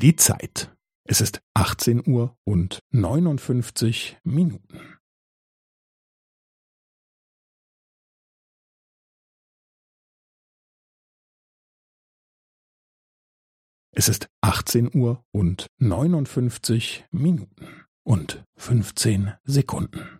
Die Zeit. Es ist 18 Uhr und 59 Minuten. Es ist 18 Uhr und 59 Minuten und 15 Sekunden.